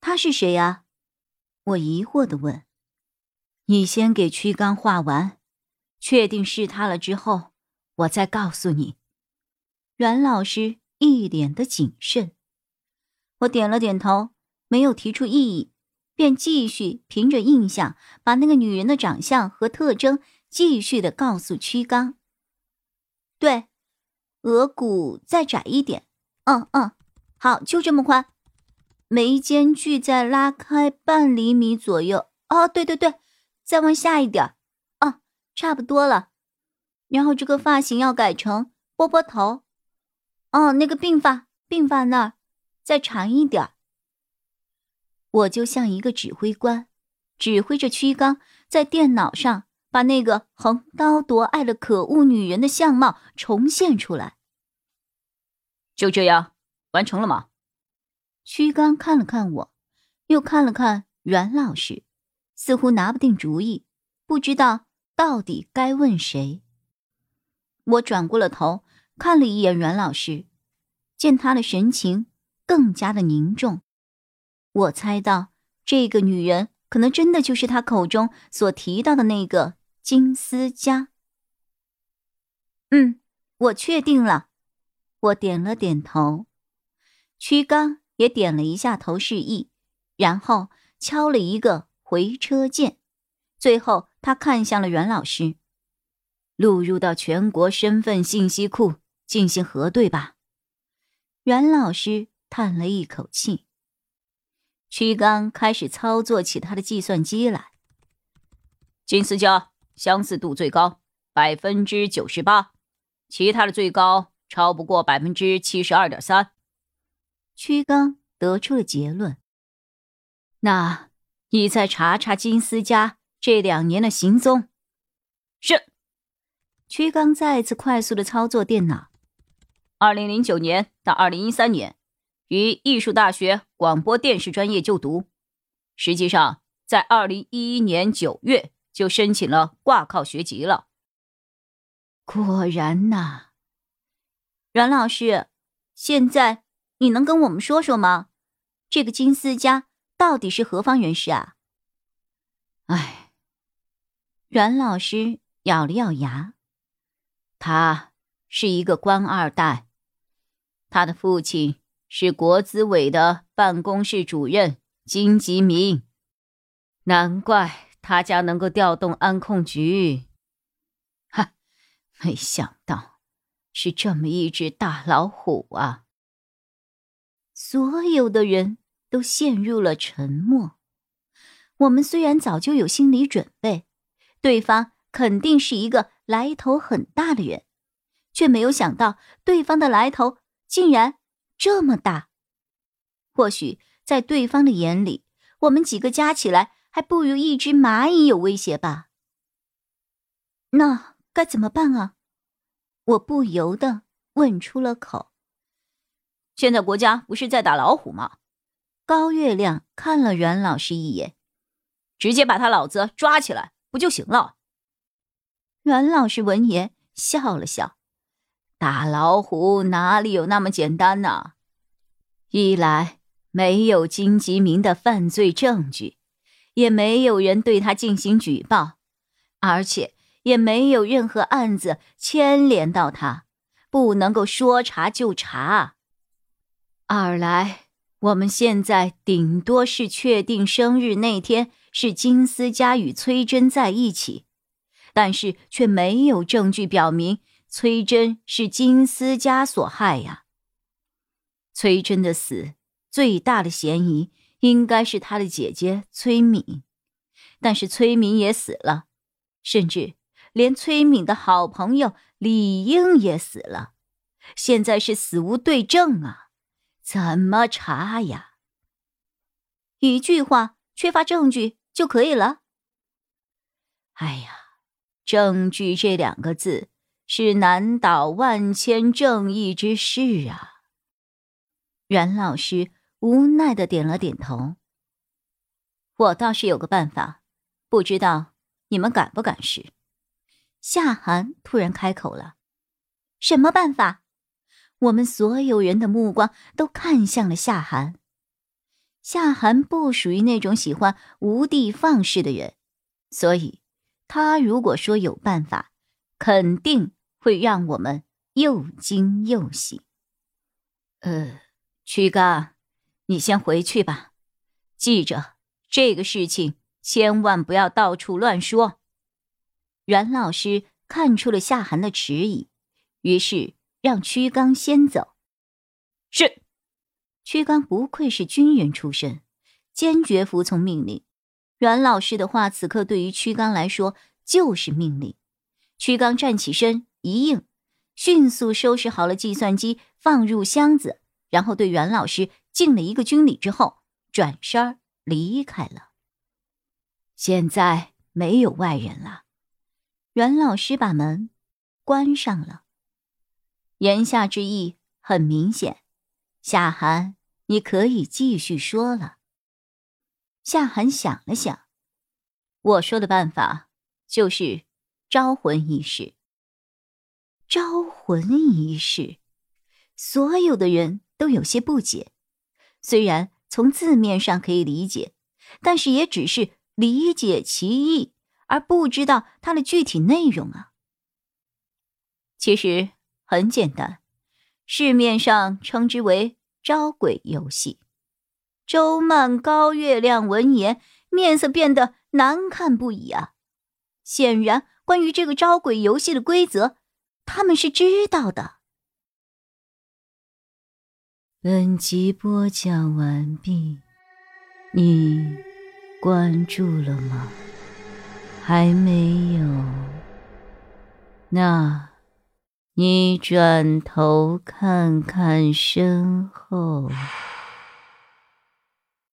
他是谁呀？我疑惑的问。你先给屈刚画完，确定是他了之后，我再告诉你。阮老师一脸的谨慎。我点了点头，没有提出异议，便继续凭着印象，把那个女人的长相和特征继续的告诉屈刚。对，额骨再窄一点。嗯嗯，好，就这么宽。眉间距再拉开半厘米左右哦，对对对，再往下一点哦，差不多了。然后这个发型要改成波波头，哦，那个鬓发，鬓发那儿再长一点。我就像一个指挥官，指挥着屈刚在电脑上把那个横刀夺爱的可恶女人的相貌重现出来。就这样，完成了吗？屈刚看了看我，又看了看阮老师，似乎拿不定主意，不知道到底该问谁。我转过了头，看了一眼阮老师，见他的神情更加的凝重，我猜到这个女人可能真的就是他口中所提到的那个金思佳。嗯，我确定了，我点了点头。屈刚。也点了一下头示意，然后敲了一个回车键，最后他看向了阮老师：“录入到全国身份信息库进行核对吧。”阮老师叹了一口气。屈刚开始操作起他的计算机来。金思佳相似度最高，百分之九十八，其他的最高超不过百分之七十二点三。屈刚得出了结论。那，你再查查金思佳这两年的行踪。是。屈刚再次快速的操作电脑。二零零九年到二零一三年，于艺术大学广播电视专业就读。实际上，在二零一一年九月就申请了挂靠学籍了。果然呐，阮老师，现在。你能跟我们说说吗？这个金思家到底是何方人士啊？哎，阮老师咬了咬牙，他是一个官二代，他的父亲是国资委的办公室主任金吉明，难怪他家能够调动安控局。哈，没想到是这么一只大老虎啊！所有的人都陷入了沉默。我们虽然早就有心理准备，对方肯定是一个来头很大的人，却没有想到对方的来头竟然这么大。或许在对方的眼里，我们几个加起来还不如一只蚂蚁有威胁吧？那该怎么办啊？我不由得问出了口。现在国家不是在打老虎吗？高月亮看了阮老师一眼，直接把他老子抓起来不就行了？阮老师闻言笑了笑：“打老虎哪里有那么简单呢？一来没有金吉明的犯罪证据，也没有人对他进行举报，而且也没有任何案子牵连到他，不能够说查就查。”二来，我们现在顶多是确定生日那天是金思佳与崔真在一起，但是却没有证据表明崔真是金思佳所害呀。崔真的死，最大的嫌疑应该是他的姐姐崔敏，但是崔敏也死了，甚至连崔敏的好朋友李英也死了，现在是死无对证啊。怎么查呀？一句话，缺乏证据就可以了。哎呀，证据这两个字是难倒万千正义之事啊！阮老师无奈的点了点头。我倒是有个办法，不知道你们敢不敢试？夏寒突然开口了：“什么办法？”我们所有人的目光都看向了夏寒。夏寒不属于那种喜欢无的放矢的人，所以。他如果说有办法，肯定会让我们又惊又喜。呃，曲刚，你先回去吧，记着这个事情千万不要到处乱说。阮老师看出了夏寒的迟疑，于是让屈刚先走。是，屈刚不愧是军人出身，坚决服从命令。阮老师的话，此刻对于屈刚来说就是命令。屈刚站起身一应，迅速收拾好了计算机，放入箱子，然后对阮老师敬了一个军礼之后，转身离开了。现在没有外人了，阮老师把门关上了，言下之意很明显：夏寒，你可以继续说了。夏寒想了想，我说的办法就是招魂仪式。招魂仪式，所有的人都有些不解。虽然从字面上可以理解，但是也只是理解其意，而不知道它的具体内容啊。其实很简单，市面上称之为招鬼游戏。周曼、高月亮闻言，面色变得难看不已啊！显然，关于这个招鬼游戏的规则，他们是知道的。本集播讲完毕，你关注了吗？还没有？那，你转头看看身后。